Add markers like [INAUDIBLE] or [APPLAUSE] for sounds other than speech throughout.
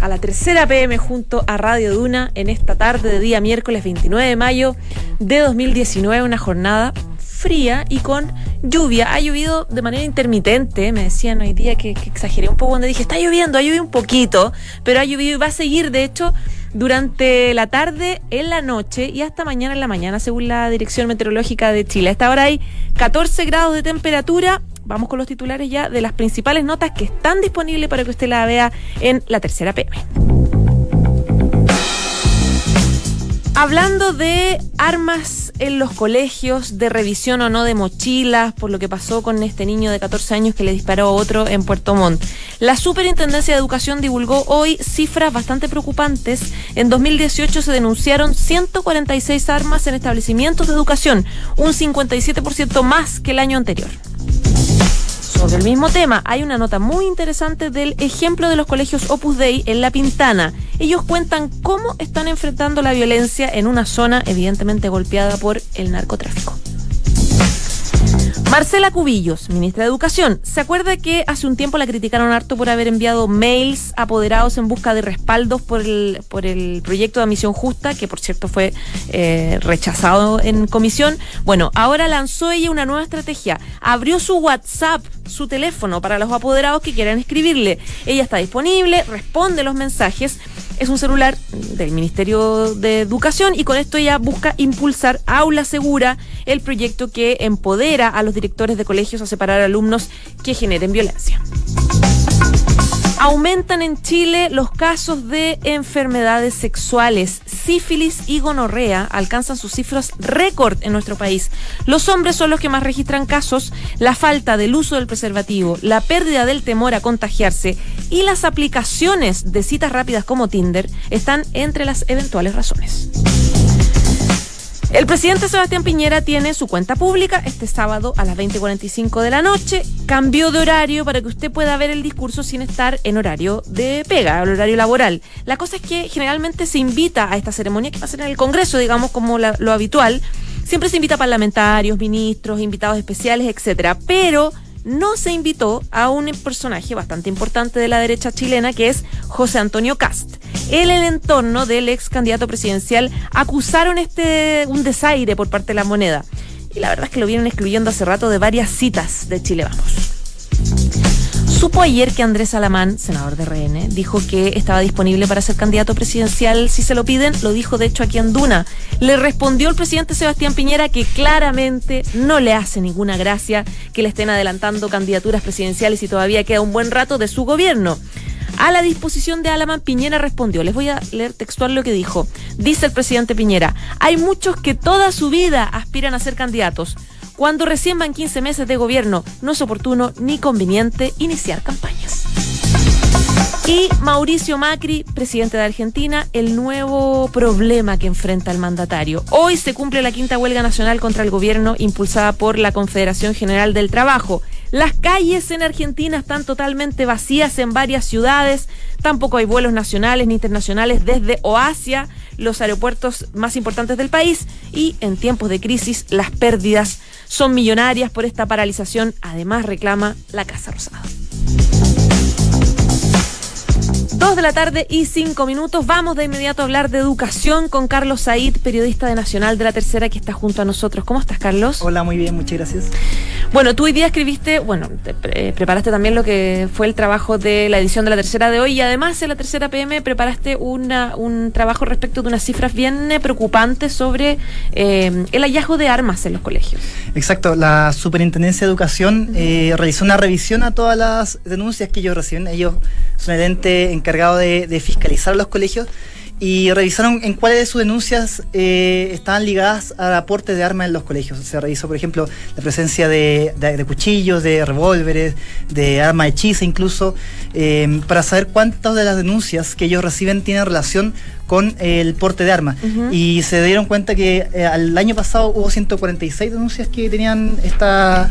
a la tercera PM junto a Radio Duna en esta tarde de día miércoles 29 de mayo de 2019, una jornada fría y con lluvia. Ha llovido de manera intermitente, me decían hoy día que, exageré un poco cuando dije, está lloviendo, ha llovido un poquito, pero ha llovido y va a seguir, de hecho, durante la tarde, en la noche y hasta mañana en la mañana, según la Dirección Meteorológica de Chile. A esta hora hay 14 grados de temperatura. Vamos con los titulares ya de las principales notas que están disponibles para que usted la vea en la tercera PM. Hablando de armas en los colegios, de revisión o no de mochilas, por lo que pasó con este niño de 14 años que le disparó a otro en Puerto Montt. La Superintendencia de Educación divulgó hoy cifras bastante preocupantes. En 2018 se denunciaron 146 armas en establecimientos de educación, un 57% más que el año anterior. Sobre el mismo tema, hay una nota muy interesante del ejemplo de los colegios Opus Dei en La Pintana. Ellos cuentan cómo están enfrentando la violencia en una zona evidentemente golpeada por el narcotráfico. Marcela Cubillos, ministra de Educación, ¿se acuerda que hace un tiempo la criticaron harto por haber enviado mails apoderados en busca de respaldos por el, por el proyecto de admisión justa, que por cierto fue eh, rechazado en comisión? Bueno, ahora lanzó ella una nueva estrategia. Abrió su WhatsApp, su teléfono para los apoderados que quieran escribirle. Ella está disponible, responde los mensajes es un celular del Ministerio de Educación y con esto ella busca impulsar Aula Segura, el proyecto que empodera a los directores de colegios a separar alumnos que generen violencia. Aumentan en Chile los casos de enfermedades sexuales. Sífilis y gonorrea alcanzan sus cifras récord en nuestro país. Los hombres son los que más registran casos. La falta del uso del preservativo, la pérdida del temor a contagiarse y las aplicaciones de citas rápidas como Tinder están entre las eventuales razones. El presidente Sebastián Piñera tiene su cuenta pública este sábado a las 20.45 de la noche. Cambió de horario para que usted pueda ver el discurso sin estar en horario de pega, el horario laboral. La cosa es que generalmente se invita a esta ceremonia que pasa en el Congreso, digamos, como lo habitual. Siempre se invita a parlamentarios, ministros, invitados especiales, etcétera. Pero no se invitó a un personaje bastante importante de la derecha chilena que es José Antonio Cast. Él, el entorno del ex candidato presidencial, acusaron este un desaire por parte de la moneda. Y la verdad es que lo vienen excluyendo hace rato de varias citas de Chile Vamos. Supo ayer que Andrés Alamán, senador de RN, dijo que estaba disponible para ser candidato presidencial si se lo piden. Lo dijo de hecho aquí en Duna. Le respondió el presidente Sebastián Piñera que claramente no le hace ninguna gracia que le estén adelantando candidaturas presidenciales y todavía queda un buen rato de su gobierno. A la disposición de Alamán, Piñera respondió. Les voy a leer textual lo que dijo. Dice el presidente Piñera, hay muchos que toda su vida aspiran a ser candidatos. Cuando recién van 15 meses de gobierno, no es oportuno ni conveniente iniciar campañas. Y Mauricio Macri, presidente de Argentina, el nuevo problema que enfrenta el mandatario. Hoy se cumple la quinta huelga nacional contra el gobierno impulsada por la Confederación General del Trabajo. Las calles en Argentina están totalmente vacías en varias ciudades. Tampoco hay vuelos nacionales ni internacionales desde o los aeropuertos más importantes del país. Y en tiempos de crisis, las pérdidas son millonarias por esta paralización. Además, reclama la Casa Rosada. Dos de la tarde y cinco minutos. Vamos de inmediato a hablar de educación con Carlos Said, periodista de Nacional de la Tercera, que está junto a nosotros. ¿Cómo estás, Carlos? Hola, muy bien, muchas gracias. Bueno, tú hoy día escribiste, bueno, te, eh, preparaste también lo que fue el trabajo de la edición de la Tercera de hoy y además en la Tercera PM preparaste una, un trabajo respecto de unas cifras bien eh, preocupantes sobre eh, el hallazgo de armas en los colegios. Exacto, la Superintendencia de Educación eh, realizó una revisión a todas las denuncias que ellos reciben. Ellos son el ente encargado de, de fiscalizar los colegios y revisaron en cuáles de sus denuncias eh, estaban ligadas al aporte de armas en los colegios. Se revisó, por ejemplo, la presencia de, de, de cuchillos, de revólveres, de armas hechizas incluso, eh, para saber cuántas de las denuncias que ellos reciben tienen relación con el porte de armas. Y se dieron cuenta que eh, al año pasado hubo 146 denuncias que tenían esta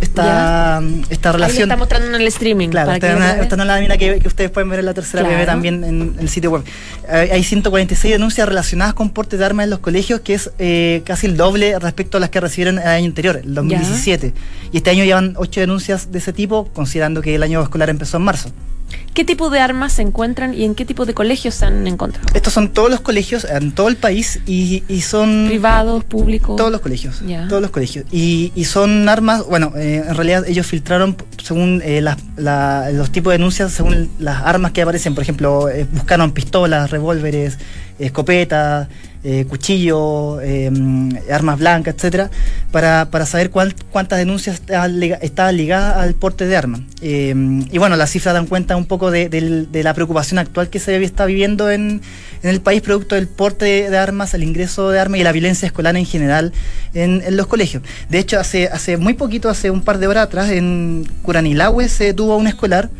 esta, esta relación. Ahí está mostrando en el streaming. Claro, esta, es una lámina que, ustedes pueden ver en la tercera claro. también en, el sitio web. hay 146 denuncias relacionadas con porte de armas en los colegios, que es eh, casi el doble respecto a las que recibieron el año anterior, el 2017. Y este año llevan 8 denuncias de ese tipo, considerando que el año escolar empezó en marzo. ¿Qué tipo de armas se encuentran y en qué tipo de colegios se han encontrado? Estos son todos los colegios en todo el país y, son... Privados, públicos. Todos los colegios. Todos los colegios. Y, son armas, bueno, eh, en realidad ellos filtraron según eh, los tipos de denuncias, según las armas que aparecen. Por ejemplo, eh, buscaron pistolas, revólveres, escopetas, eh, cuchillos, eh, armas blancas, etcétera, para, para saber cuántas denuncias estaban ligadas al porte de armas. Eh, y bueno, las cifras dan cuenta un poco de, la preocupación actual que se está viviendo en, en, el país producto del porte de armas, el ingreso de armas y la violencia escolar en general en, los colegios. De hecho, hace, hace muy poquito, hace un par de horas atrás, en Curanilahue se tuvo un escolar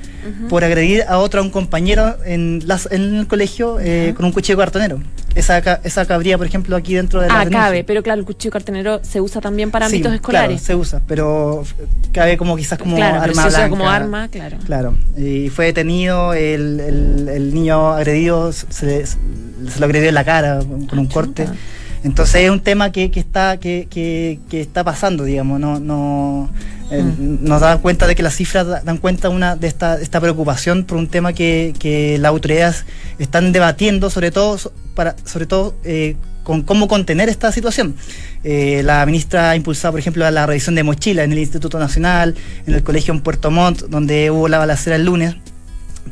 por agredir a otro, a un compañero en, las, en el colegio eh, con un cuchillo cartonero. Esa, esa cabría, por ejemplo, aquí dentro de la. Ah, cabe, pero claro, el cuchillo cartonero se usa también para ámbitos escolares. Claro, se usa, pero cabe como quizás como arma se usa como arma, claro. Claro. Y fue detenido, el, el, niño agredido se, se, lo agredió en la cara con un corte. Entonces es un tema que, que está que, que, que, está pasando, digamos, no no eh, mm. nos dan cuenta de que las cifras dan cuenta una de esta, esta preocupación por un tema que, que las autoridades están debatiendo, sobre todo para sobre todo eh, con cómo contener esta situación. Eh, la ministra ha impulsado, por ejemplo, la revisión de mochila en el Instituto Nacional, en el colegio en Puerto Montt, donde hubo la balacera el lunes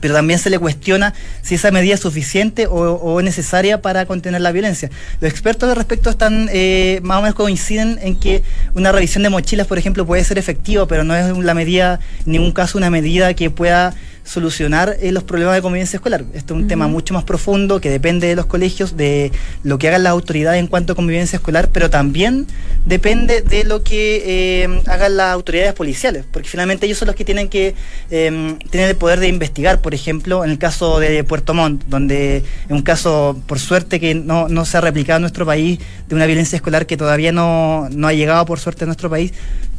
pero también se le cuestiona si esa medida es suficiente o, es necesaria para contener la violencia. Los expertos al respecto están eh, más o menos coinciden en que una revisión de mochilas, por ejemplo, puede ser efectiva, pero no es la medida, en ningún caso una medida que pueda solucionar eh, los problemas de convivencia escolar. Esto es un tema mucho más profundo que depende de los colegios, de lo que hagan las autoridades en cuanto a convivencia escolar, pero también depende de lo que eh, hagan las autoridades policiales, porque finalmente ellos son los que tienen que eh, tener el poder de investigar, por ejemplo, en el caso de Puerto Montt, donde es un caso, por suerte, que no, no se ha replicado en nuestro país, de una violencia escolar que todavía no, no ha llegado, por suerte, a nuestro país,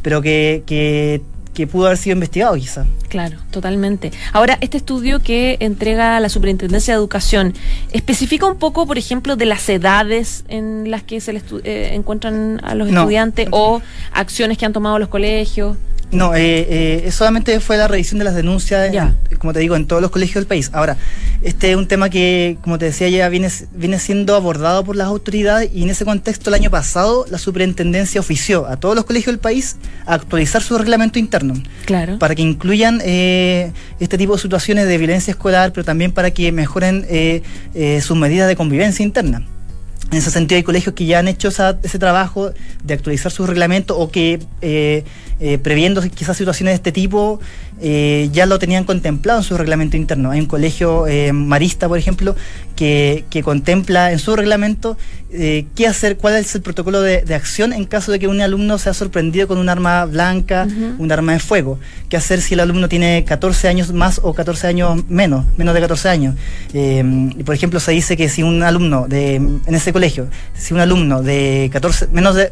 pero que, que que pudo haber sido investigado quizá. Claro, totalmente. Ahora, este estudio que entrega la Superintendencia de Educación, ¿especifica un poco, por ejemplo, de las edades en las que se les eh, encuentran a los estudiantes o acciones que han tomado los colegios? No, eh, eh, solamente fue la revisión de las denuncias, como te digo, en todos los colegios del país. Ahora, este es un tema que, como te decía, ya viene, viene siendo abordado por las autoridades y en ese contexto el año pasado la superintendencia ofició a todos los colegios del país a actualizar su reglamento interno. Claro. Para que incluyan eh, este tipo de situaciones de violencia escolar, pero también para que mejoren eh, eh, sus medidas de convivencia interna. En ese sentido, hay colegios que ya han hecho ese trabajo de actualizar su reglamento o que, eh, eh, previendo quizás situaciones de este tipo, eh, ya lo tenían contemplado en su reglamento interno. Hay un colegio marista, por ejemplo, que, contempla en su reglamento qué hacer, cuál es el protocolo de, acción en caso de que un alumno sea sorprendido con un arma blanca, un arma de fuego. ¿Qué hacer si el alumno tiene 14 años más o 14 años menos, menos de 14 años? y por ejemplo, se dice que si un alumno de, en ese colegio, si un alumno de 14, menos de,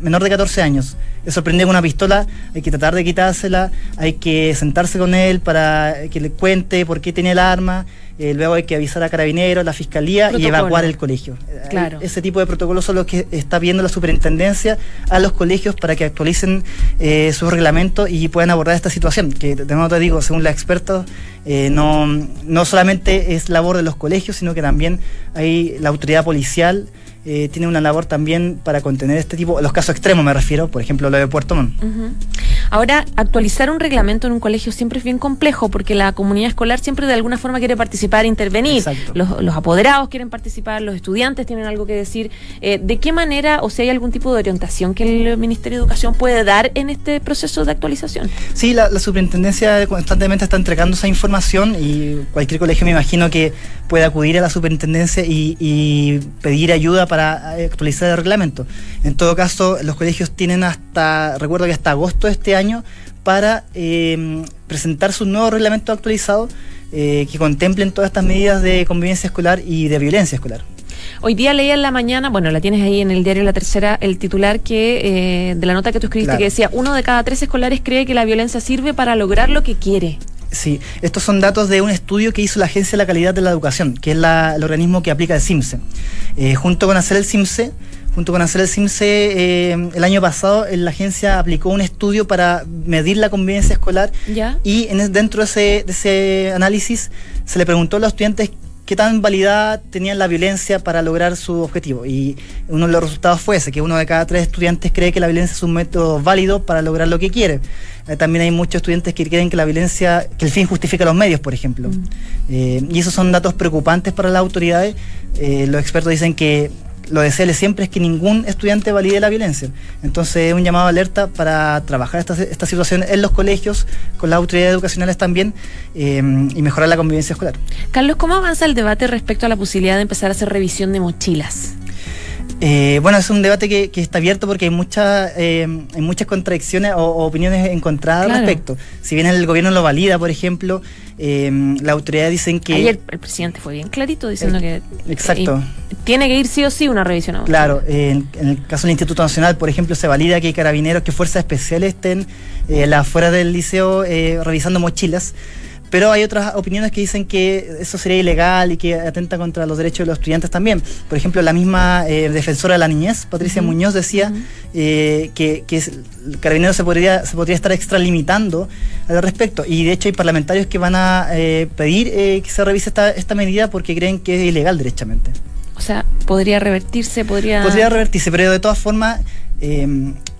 menor de 14 años es sorprendido con una pistola, hay que tratar de quitársela, hay que sentarse con él para que le cuente por qué tiene el arma, eh, luego hay que avisar a carabineros, la fiscalía y evacuar el colegio. Claro. Ese tipo de protocolos son los que está viendo la superintendencia a los colegios para que actualicen eh, sus reglamentos y puedan abordar esta situación, que de nuevo te digo, según la expertos, eh, no, no solamente es labor de los colegios, sino que también hay la autoridad policial eh, tiene una labor también para contener este tipo, los casos extremos me refiero, por ejemplo lo de Puerto Montt. Ahora, actualizar un reglamento en un colegio siempre es bien complejo porque la comunidad escolar siempre de alguna forma quiere participar e intervenir. Los, apoderados quieren participar, los estudiantes tienen algo que decir. Eh, ¿De qué manera o si hay algún tipo de orientación que el Ministerio de Educación puede dar en este proceso de actualización? Sí, la, superintendencia constantemente está entregando esa información y cualquier colegio me imagino que puede acudir a la superintendencia y, y pedir ayuda para actualizar el reglamento. En todo caso, los colegios tienen hasta, recuerdo que hasta agosto de este año, para em, presentar su nuevo reglamento actualizado eh, que contemplen todas estas medidas de convivencia escolar y de violencia escolar. Hoy día leía en la mañana, bueno, la tienes ahí en el diario La Tercera, el titular que eh, de la nota que tú escribiste que decía, uno de cada tres escolares cree que la violencia sirve para lograr lo que quiere. Sí, estos son datos de un estudio que hizo la Agencia de la Calidad de la Educación, que es el organismo que aplica el CIMSE. Eh, junto con hacer el CIMSE, junto con hacer el CIMSE, eh, el año pasado la agencia aplicó un estudio para medir la convivencia escolar y dentro de ese, de ese análisis se le preguntó a los estudiantes qué tan validad tenían la violencia para lograr su objetivo. Y uno de los resultados fue ese, que uno de cada tres estudiantes cree que la violencia es un método válido para lograr lo que quiere. Eh, también hay muchos estudiantes que creen que la violencia, que el fin justifica los medios, por ejemplo. Mm. Eh, y esos son datos preocupantes para las autoridades. Eh, los expertos dicen que lo deseable siempre es que ningún estudiante valide la violencia. Entonces es un llamado a alerta para trabajar esta, esta situación en los colegios, con las autoridades educacionales también, eh, y mejorar la convivencia escolar. Carlos, ¿cómo avanza el debate respecto a la posibilidad de empezar a hacer revisión de mochilas? Eh, bueno, es un debate que, está abierto porque hay, muchas eh, hay muchas contradicciones o, opiniones encontradas al respecto. Si bien el gobierno lo valida, por ejemplo, eh, la autoridad dicen que... Ayer el presidente fue bien clarito diciendo que... Exacto. tiene que ir sí o sí una revisión. A claro, en, el caso del Instituto Nacional, por ejemplo, se valida que carabineros, que fuerzas especiales estén afuera del liceo revisando mochilas. Pero hay otras opiniones que dicen que eso sería ilegal y que atenta contra los derechos de los estudiantes también. Por ejemplo, la misma eh, defensora de la niñez, Patricia Muñoz, decía eh, que, el carabinero se podría, se podría estar extralimitando al respecto. Y de hecho hay parlamentarios que van a eh, pedir que se revise esta, esta medida porque creen que es ilegal derechamente. O sea, podría revertirse, podría... Podría revertirse, pero de todas formas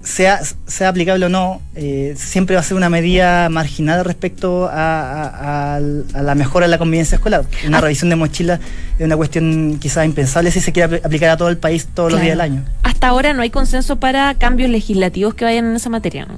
sea, sea aplicable o no, eh, siempre va a ser una medida marginal respecto a, la mejora de la convivencia escolar. Una ah. revisión de mochila es una cuestión quizás impensable si se quiere aplicar a todo el país todos los días del año. Hasta ahora no hay consenso para cambios legislativos que vayan en esa materia. ¿no?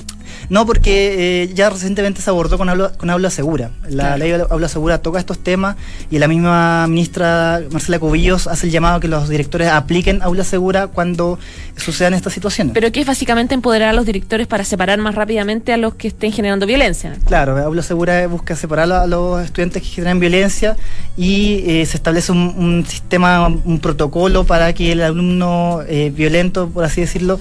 No, porque eh, ya recientemente se abordó con aula, con aula segura. La ley de aula segura toca estos temas y la misma ministra Marcela Cubillos hace el llamado a que los directores apliquen aula segura cuando sucedan estas situaciones. Pero que es básicamente empoderar a los directores para separar más rápidamente a los que estén generando violencia. Claro, aula segura busca separar a los estudiantes que generan violencia y eh, se establece un, sistema, un protocolo para que el alumno eh, violento, por así decirlo,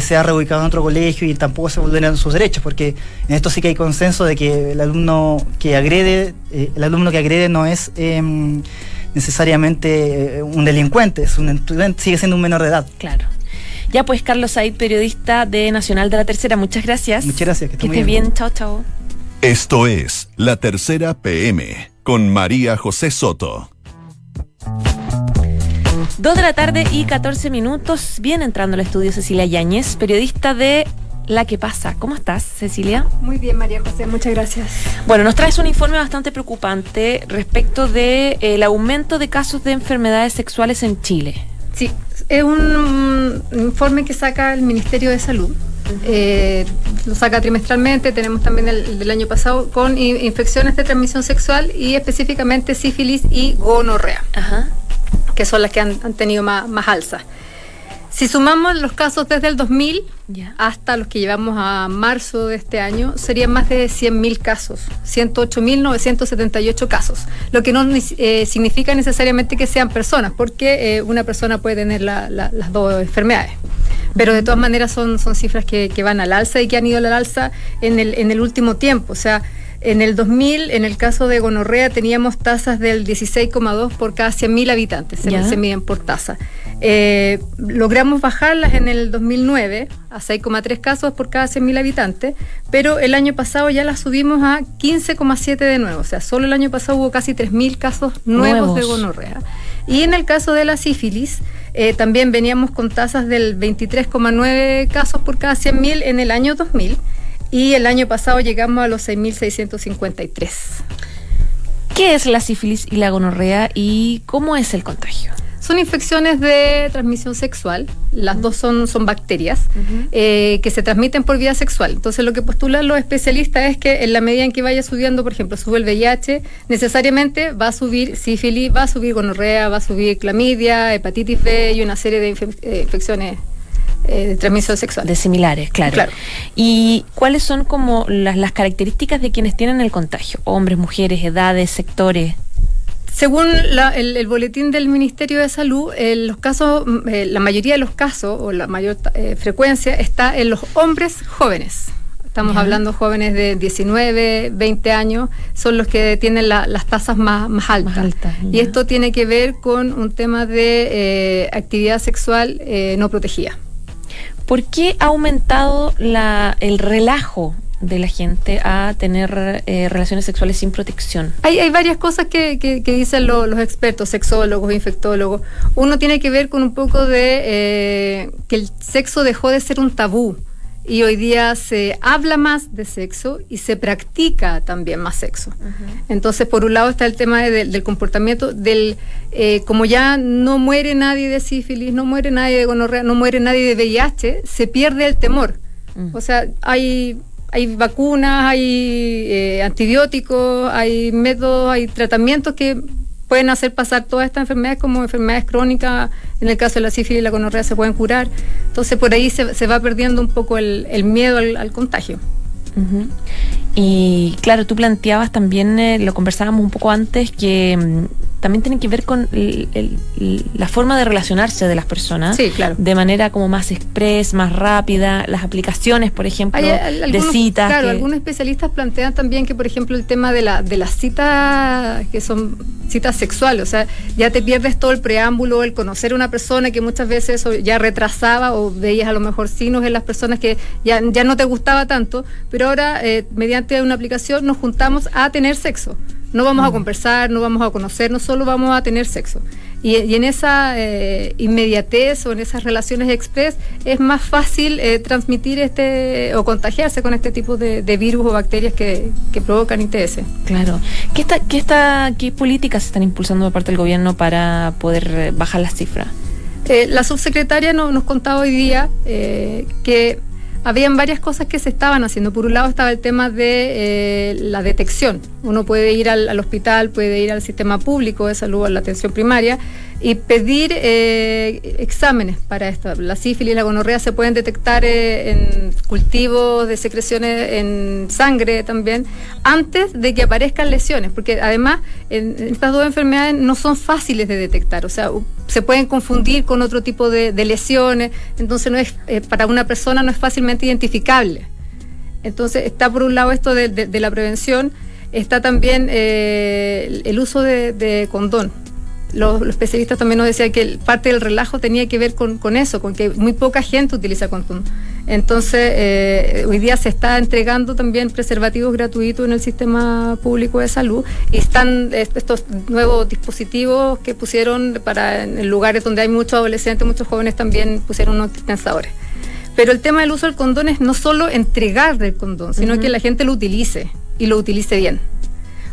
sea reubicado en otro colegio y tampoco se vulneren sus derechos, porque en esto sí que hay consenso de que el alumno que agrede, eh, el alumno que agrede no es em, necesariamente eh, un delincuente, es un estudiante, sigue siendo un menor de edad. Claro. Ya pues, Carlos Said, periodista de Nacional de la Tercera, muchas gracias. Muchas gracias, que, que estés bien. Chao, chao. Esto es La Tercera PM con María José Soto. Dos de la tarde y 14 minutos. Viene entrando al estudio Cecilia Yáñez, periodista de la que pasa. ¿Cómo estás, Cecilia? Muy bien, María José, muchas gracias. Bueno, nos traes un informe bastante preocupante respecto del de, aumento de casos de enfermedades sexuales en Chile. Sí, es un informe que saca el Ministerio de Salud. Eh, lo saca trimestralmente, tenemos también el, del año pasado con infecciones de transmisión sexual y específicamente sífilis y gonorrea, que son las que han, tenido más, más alza. Si sumamos los casos desde el 2000 hasta los que llevamos a marzo de este año, serían más de 100.000 casos, 108.978 casos, lo que no eh, significa necesariamente que sean personas, porque eh, una persona puede tener las dos enfermedades. Pero de todas maneras son, son cifras que, van al alza y que han ido al alza en el, en el último tiempo. O sea, en el 2000, en el caso de gonorrea, teníamos tasas del 16,2 por cada 100.000 habitantes, se, se, miden por tasa. Eh, logramos bajarlas en el 2009 a 6,3 casos por cada 100.000 habitantes, pero el año pasado ya las subimos a 15,7 de nuevo, o sea, solo el año pasado hubo casi 3.000 casos nuevos, de gonorrea. Y en el caso de la sífilis, eh, también veníamos con tasas del 23,9 casos por cada 100.000 en el año 2000 y el año pasado llegamos a los 6.653. ¿Qué es la sífilis y la gonorrea y cómo es el contagio? Son infecciones de transmisión sexual, las dos son, son bacterias eh, que se transmiten por vía sexual. Entonces lo que postulan los especialistas es que en la medida en que vaya subiendo, por ejemplo, sube el VIH, necesariamente va a subir sífilis, va a subir gonorrea, va a subir clamidia, hepatitis B y una serie de eh, infecciones de transmisión sexual. De similares, claro. Claro. ¿Y cuáles son como las, las características de quienes tienen el contagio? Hombres, mujeres, edades, sectores. Según la- el, el boletín del Ministerio de Salud, eh, los casos, mm, eh, la mayoría de los casos o la mayor eh, frecuencia está en los hombres jóvenes. Estamos Ya. hablando jóvenes de 19, 20 años, son los que tienen la- las tasas más, más altas. altas, y esto tiene que ver con un tema de eh, actividad sexual eh, no protegida. ¿Por qué ha aumentado el relajo de la gente a tener eh, relaciones sexuales sin protección? Hay, varias cosas que, dicen lo- los expertos, sexólogos, infectólogos. Uno tiene que ver con un poco de eh, que el sexo dejó de ser un tabú y hoy día se habla más de sexo y se practica también más sexo. Entonces, por un lado está el tema de- del comportamiento, del eh, como ya no muere nadie de sífilis, no muere nadie de gonorrea, no muere nadie de VIH, se pierde el temor. O sea, hay, hay vacunas, hay eh, antibióticos, hay métodos, hay tratamientos que pueden hacer pasar todas estas enfermedades como enfermedades crónicas. En el caso de la sífilis y la gonorrea se pueden curar. Entonces, por ahí se, se va perdiendo un poco el, miedo al, contagio. Y claro, tú planteabas también, eh, lo conversábamos un poco antes, que mm, también tiene que ver con el- la forma de relacionarse de las personas. Sí, claro. De manera como más express, más rápida, las aplicaciones, por ejemplo, Hay al- de citas. Claro, que- algunos especialistas plantean también que, por ejemplo, el tema de, la, de las citas que son citas sexuales, o sea, ya te pierdes todo el preámbulo, el conocer a una persona que muchas veces ya retrasaba o veías a lo mejor signos en las personas que ya, ya no te gustaba tanto, pero ahora eh, mediante una aplicación nos juntamos a tener sexo. No vamos a conversar, no vamos a conocernos, solo vamos a tener sexo. Y, y en esa eh, inmediatez o en esas relaciones express es más fácil eh, transmitir este o contagiarse con este tipo de, de virus o bacterias que, que provocan ITS. Claro. ¿Qué, está, qué, está, ¿Qué políticas se están impulsando por parte del gobierno para poder eh, bajar las cifras? Eh, la subsecretaria no- nos contaba hoy día que habían varias cosas que se estaban haciendo. Por un lado estaba el tema de eh, la detección. Uno puede ir al, al hospital, puede ir al sistema público de salud, a la atención primaria, y pedir eh, exámenes para esto. La sífilis y la gonorrea se pueden detectar eh, en cultivos de secreciones en sangre también, antes de que aparezcan lesiones, porque además en, estas dos enfermedades no son fáciles de detectar, o sea, se pueden confundir con otro tipo de, lesiones, entonces no es eh, para una persona no es fácilmente identificable. Entonces está por un lado esto de, de- la prevención, está también eh, el- uso de condón. Los, los especialistas también nos decían que el- parte del relajo tenía que ver con, con eso, con que muy poca gente utiliza condón. Entonces, eh, hoy día se está entregando también preservativos gratuitos en el sistema público de salud y están est- estos nuevos dispositivos que pusieron para en lugares donde hay muchos adolescentes, muchos jóvenes también pusieron unos dispensadores. Pero el tema del uso del condón es no solo entregar del condón, sino que la gente lo utilice y lo utilice bien.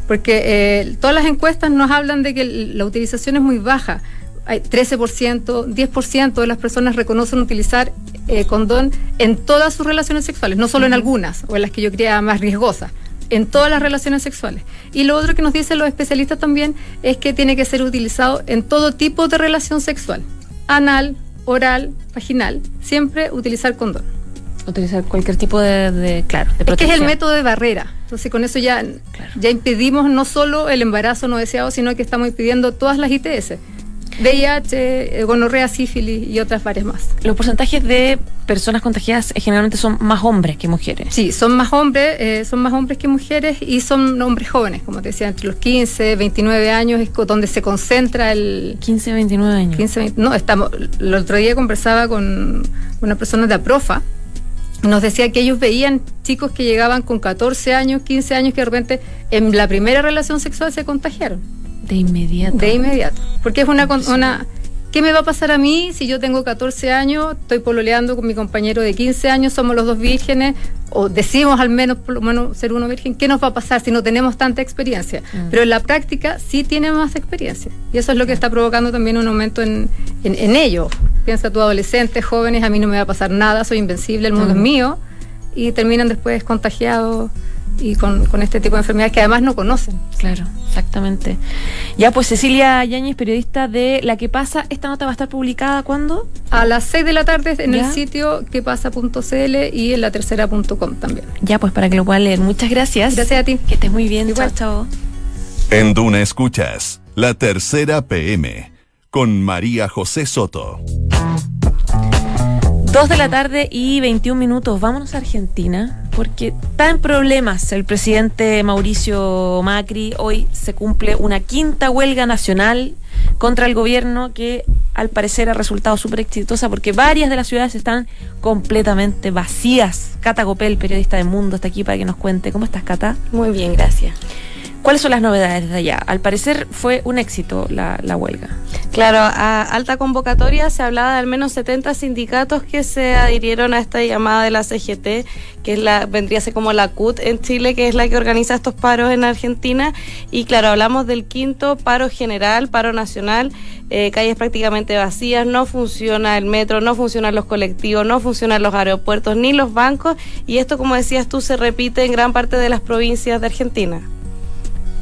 Porque eh, todas las encuestas nos hablan de que la utilización es muy baja. Hay 13%, 10% de las personas reconocen utilizar eh, condón en todas sus relaciones sexuales, no solo en algunas, o en las que yo creía más riesgosas, en todas las relaciones sexuales. Y lo otro que nos dicen los especialistas también es que tiene que ser utilizado en todo tipo de relación sexual, anal, oral, vaginal, siempre utilizar condón. Utilizar cualquier tipo de, de- claro, de Es que es protección. el método de barrera. Entonces con eso ya, Claro. ya impedimos no solo el embarazo no deseado, sino que estamos impidiendo todas las ITS. VIH, eh, gonorrea, sífilis y otras varias más. Los porcentajes de personas contagiadas eh, generalmente son más hombres que mujeres. Sí, son más hombres, eh, son más hombres que mujeres y son hombres jóvenes, como te decía, entre los 15, 29 años es donde se concentra el 15, 29 años. 15, 20 no, estamos, el otro día conversaba con una persona de APROFA, nos decía que ellos veían chicos que llegaban con 14 años, 15 años que de repente en la primera relación sexual se contagiaron. De inmediato. De inmediato. Porque es una, una. ¿Qué me va a pasar a mí si yo tengo 14 años, estoy pololeando con mi compañero de 15 años, somos los dos vírgenes, o decimos al menos por lo menos ser uno virgen? ¿Qué nos va a pasar si no tenemos tanta experiencia? Mm. Pero en la práctica sí tiene más experiencia. Y eso es lo que está provocando también un aumento en, en, en ello. Piensa tú, adolescentes, jóvenes, a mí no me va a pasar nada, soy invencible, el mundo Mm. es mío, y terminan después contagiados y con, con, este tipo de enfermedades que además no conocen. Claro, exactamente. Ya, pues Cecilia Yáñez, periodista de La Que Pasa, esta nota va a estar publicada ¿cuándo? A las 6 de la tarde en el sitio quepasa.cl y en la tercera.com también. Ya, pues para que lo puedan leer. Muchas gracias. Gracias a ti. Que estés muy bien. Igual. Chao, chao. En Duna Escuchas, la tercera PM, con María José Soto. 2 de la tarde y 21 minutos. Vámonos a Argentina porque está en problemas el presidente Mauricio Macri. Hoy se cumple una quinta huelga nacional contra el gobierno que al parecer ha resultado súper exitosa porque varias de las ciudades están completamente vacías. Cata Gopel, periodista de Mundo, está aquí para que nos cuente. ¿Cómo estás, Cata? Muy bien, gracias. ¿Cuáles son las novedades de allá? Al parecer fue un éxito la, huelga. Claro, a alta convocatoria se hablaba de al menos 70 sindicatos que se adhirieron a esta llamada de la CGT, que es la, vendría a ser como la CUT en Chile, que es la que organiza estos paros en Argentina. Y claro, hablamos del quinto paro general, paro nacional, eh, calles prácticamente vacías, no funciona el metro, no funcionan los colectivos, no funcionan los aeropuertos ni los bancos. Y esto, como decías tú, se repite en gran parte de las provincias de Argentina.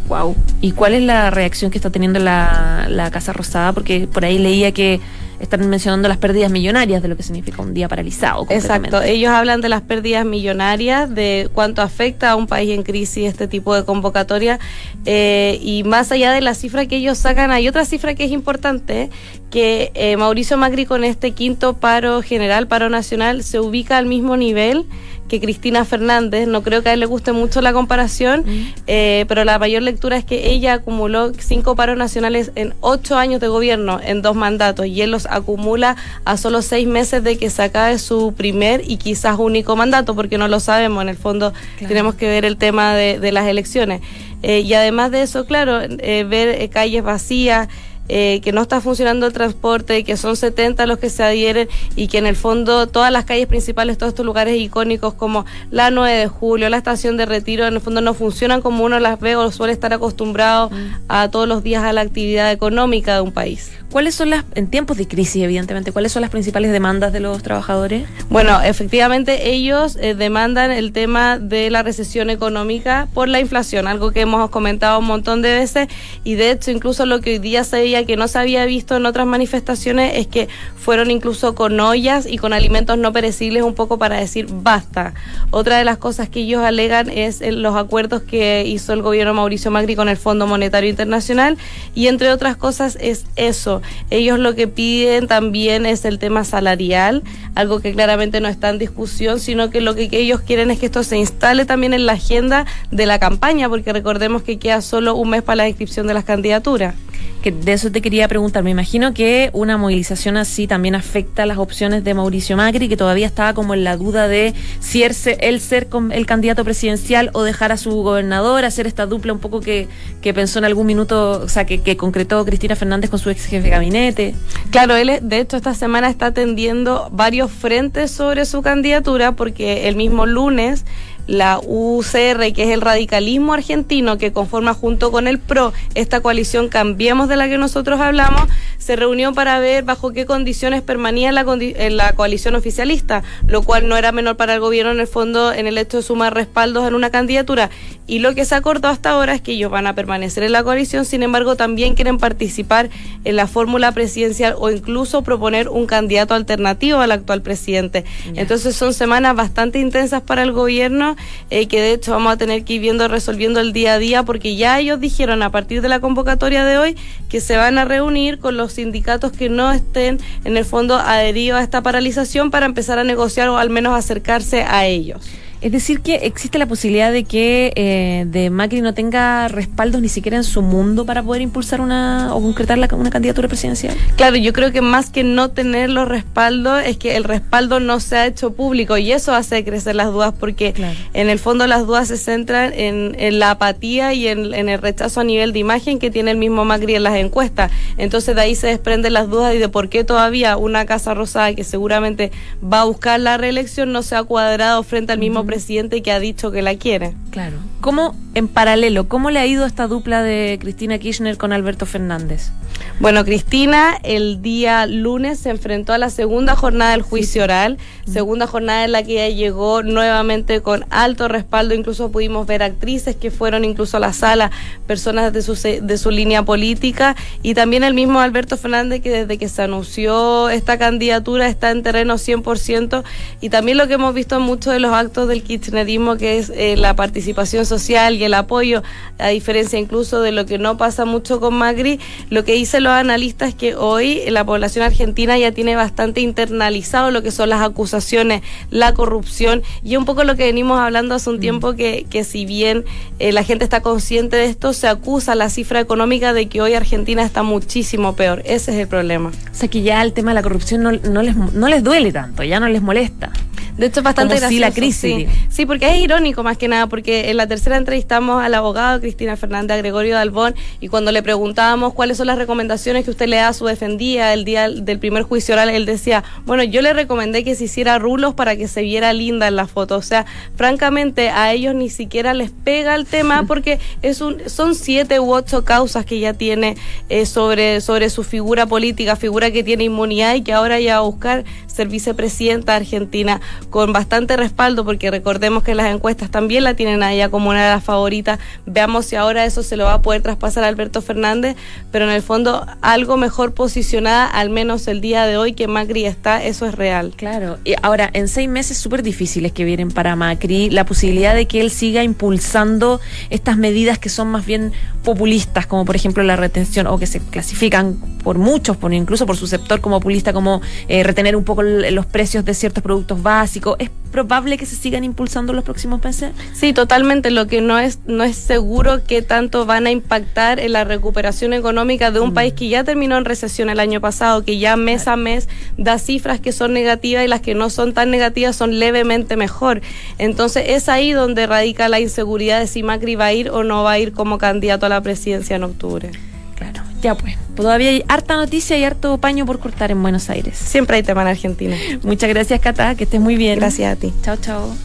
Wow. ¿Y cuál es la reacción que está teniendo la, la Casa Rosada? Porque por ahí leía que están mencionando las pérdidas millonarias de lo que significa un día paralizado. Exacto, ellos hablan de las pérdidas millonarias, de cuánto afecta a un país en crisis este tipo de convocatoria eh, y más allá de la cifra que ellos sacan, hay otra cifra que es importante, que eh, Mauricio Macri con este quinto paro general, paro nacional, se ubica al mismo nivel que Cristina Fernández. No creo que a él le guste mucho la comparación, eh, pero la mayor lectura es que ella acumuló cinco paros nacionales en ocho años de gobierno, en dos mandatos, y él los acumula a solo seis meses de que se acabe su primer y quizás único mandato, porque no lo sabemos. En el fondo tenemos que ver el tema de, las elecciones. Eh, y además de eso, claro, eh, ver calles vacías. Eh, que no está funcionando el transporte, que son 70 los que se adhieren y que en el fondo todas las calles principales, todos estos lugares icónicos como la 9 de julio, la estación de retiro, en el fondo no funcionan como uno las ve o suele estar acostumbrado mm. a todos los días a la actividad económica de un país. ¿Cuáles son las, en tiempos de crisis, evidentemente, cuáles son las principales demandas de los trabajadores? Bueno, efectivamente ellos eh, demandan el tema de la recesión económica por la inflación, algo que hemos comentado un montón de veces y de hecho incluso lo que hoy día se que no se había visto en otras manifestaciones es que fueron incluso con ollas y con alimentos no perecibles un poco para decir basta. Otra de las cosas que ellos alegan es los acuerdos que hizo el gobierno Mauricio Macri con el Fondo Monetario Internacional y entre otras cosas es eso ellos lo que piden también es el tema salarial, algo que claramente no está en discusión, sino que lo que ellos quieren es que esto se instale también en la agenda de la campaña, porque recordemos que queda solo un mes para la inscripción de las candidaturas que de eso te quería preguntar. Me imagino que una movilización así también afecta las opciones de Mauricio Macri, que todavía estaba como en la duda de si él, ser el candidato presidencial o dejar a su gobernador, hacer esta dupla un poco que, que pensó en algún minuto, o sea, que, que concretó Cristina Fernández con su ex jefe de gabinete. Claro, él de hecho esta semana está atendiendo varios frentes sobre su candidatura porque el mismo lunes la UCR, que es el radicalismo argentino que conforma junto con el PRO esta coalición Cambiemos de la que nosotros hablamos, se reunió para ver bajo qué condiciones permanía la, en la coalición oficialista, lo cual no era menor para el gobierno en el fondo en el hecho de sumar respaldos en una candidatura. Y lo que se acordó hasta ahora es que ellos van a permanecer en la coalición, sin embargo también quieren participar en la fórmula presidencial o incluso proponer un candidato alternativo al actual presidente. Entonces son semanas bastante intensas para el gobierno eh, que de hecho vamos a tener que ir viendo, resolviendo el día a día, porque ya ellos dijeron a partir de la convocatoria de hoy que se van a reunir con los sindicatos que no estén en el fondo adheridos a esta paralización para empezar a negociar o al menos acercarse a ellos. Es decir, que existe la posibilidad de que eh, de Macri no tenga respaldos ni siquiera en su mundo para poder impulsar una o concretar una candidatura presidencial. Claro, yo creo que más que no tener los respaldos es que el respaldo no se ha hecho público y eso hace crecer las dudas porque en el fondo las dudas se centran en, la apatía y en, el rechazo a nivel de imagen que tiene el mismo Macri en las encuestas. Entonces de ahí se desprenden las dudas y de por qué todavía una Casa Rosada que seguramente va a buscar la reelección no se ha cuadrado frente al mismo presidente que ha dicho que la quiere. Claro. ¿Cómo, en paralelo, cómo le ha ido esta dupla de Cristina Kirchner con Alberto Fernández? Bueno, Cristina el día lunes se enfrentó a la segunda jornada del juicio oral, segunda jornada en la que ella llegó nuevamente con alto respaldo, incluso pudimos ver actrices que fueron incluso a la sala, personas de su, de su línea política. Y también el mismo Alberto Fernández que desde que se anunció esta candidatura está en terreno 100% y también lo que hemos visto en muchos de los actos del kirchnerismo que es eh, la participación social y el apoyo, a diferencia incluso de lo que no pasa mucho con Macri, lo que dice los analistas que hoy la población argentina ya tiene bastante internalizado lo que son las acusaciones, la corrupción y un poco lo que venimos hablando hace un mm. tiempo que, que si bien eh, la gente está consciente de esto, se acusa la cifra económica de que hoy Argentina está muchísimo peor. Ese es el problema. O sea que ya el tema de la corrupción no, no, les, no les duele tanto, ya no les molesta. De hecho, es bastante Como la crisis. Sí. porque es irónico más que nada, porque en la tercera entrevistamos al abogado Cristina Fernández, a Gregorio Dalbón, y cuando le preguntábamos cuáles son las recomendaciones que usted le da a su defendía el día del primer juicio oral, él decía, bueno, yo le recomendé que se hiciera rulos para que se viera linda en la foto. O sea, francamente, a ellos ni siquiera les pega el tema [LAUGHS] porque es un, son siete u ocho causas que ya tiene eh, sobre, sobre su figura política, figura que tiene inmunidad y que ahora ya va a buscar ser vicepresidenta argentina con bastante respaldo, porque recordemos que las encuestas también la tienen a ella como una de las favoritas. Veamos si ahora eso se lo va a poder traspasar a Alberto Fernández, pero en el fondo algo mejor posicionada, al menos el día de hoy que Macri está, eso es real. Claro, y ahora en seis meses súper difíciles que vienen para Macri, la posibilidad de que él siga impulsando estas medidas que son más bien populistas, como por ejemplo la retención, o que se clasifican por muchos, por, incluso por su sector como populista, como eh, retener un poco los precios de ciertos productos básicos. ¿Es probable que se sigan impulsando los próximos meses? Sí, totalmente. Lo que no es, no es seguro que tanto van a impactar en la recuperación económica de un mm. país que ya terminó en recesión el año pasado, que ya mes a mes da cifras que son negativas y las que no son tan negativas son levemente mejor. Entonces es ahí donde radica la inseguridad de si Macri va a ir o no va a ir como candidato a la presidencia en octubre. Claro, ya pues. Todavía hay harta noticia y harto paño por cortar en Buenos Aires. Siempre hay tema en Argentina. Muchas gracias, Cata, que estés muy bien. Gracias a ti. Chao, chao.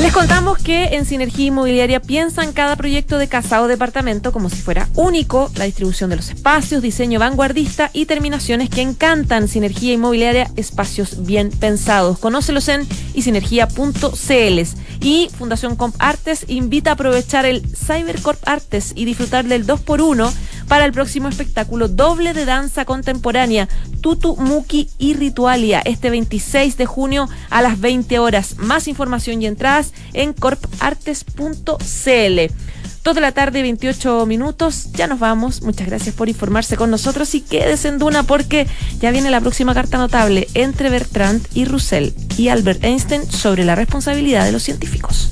Les contamos que en Sinergia Inmobiliaria piensan cada proyecto de casa o departamento como si fuera único, la distribución de los espacios, diseño vanguardista y terminaciones que encantan. Sinergia Inmobiliaria, espacios bien pensados. Conócelos en isinergia.cl. Y Fundación Comp Artes invita a aprovechar el Cybercorp Artes y disfrutar del 2x1 para el próximo espectáculo doble de danza contemporánea, Tutu, Muki y Ritualia, este 26 de junio a las 20 horas. Más información y entradas en corpartes.cl. Toda la tarde, 28 minutos. Ya nos vamos. Muchas gracias por informarse con nosotros y quédese en Duna porque ya viene la próxima carta notable entre Bertrand y Russell y Albert Einstein sobre la responsabilidad de los científicos.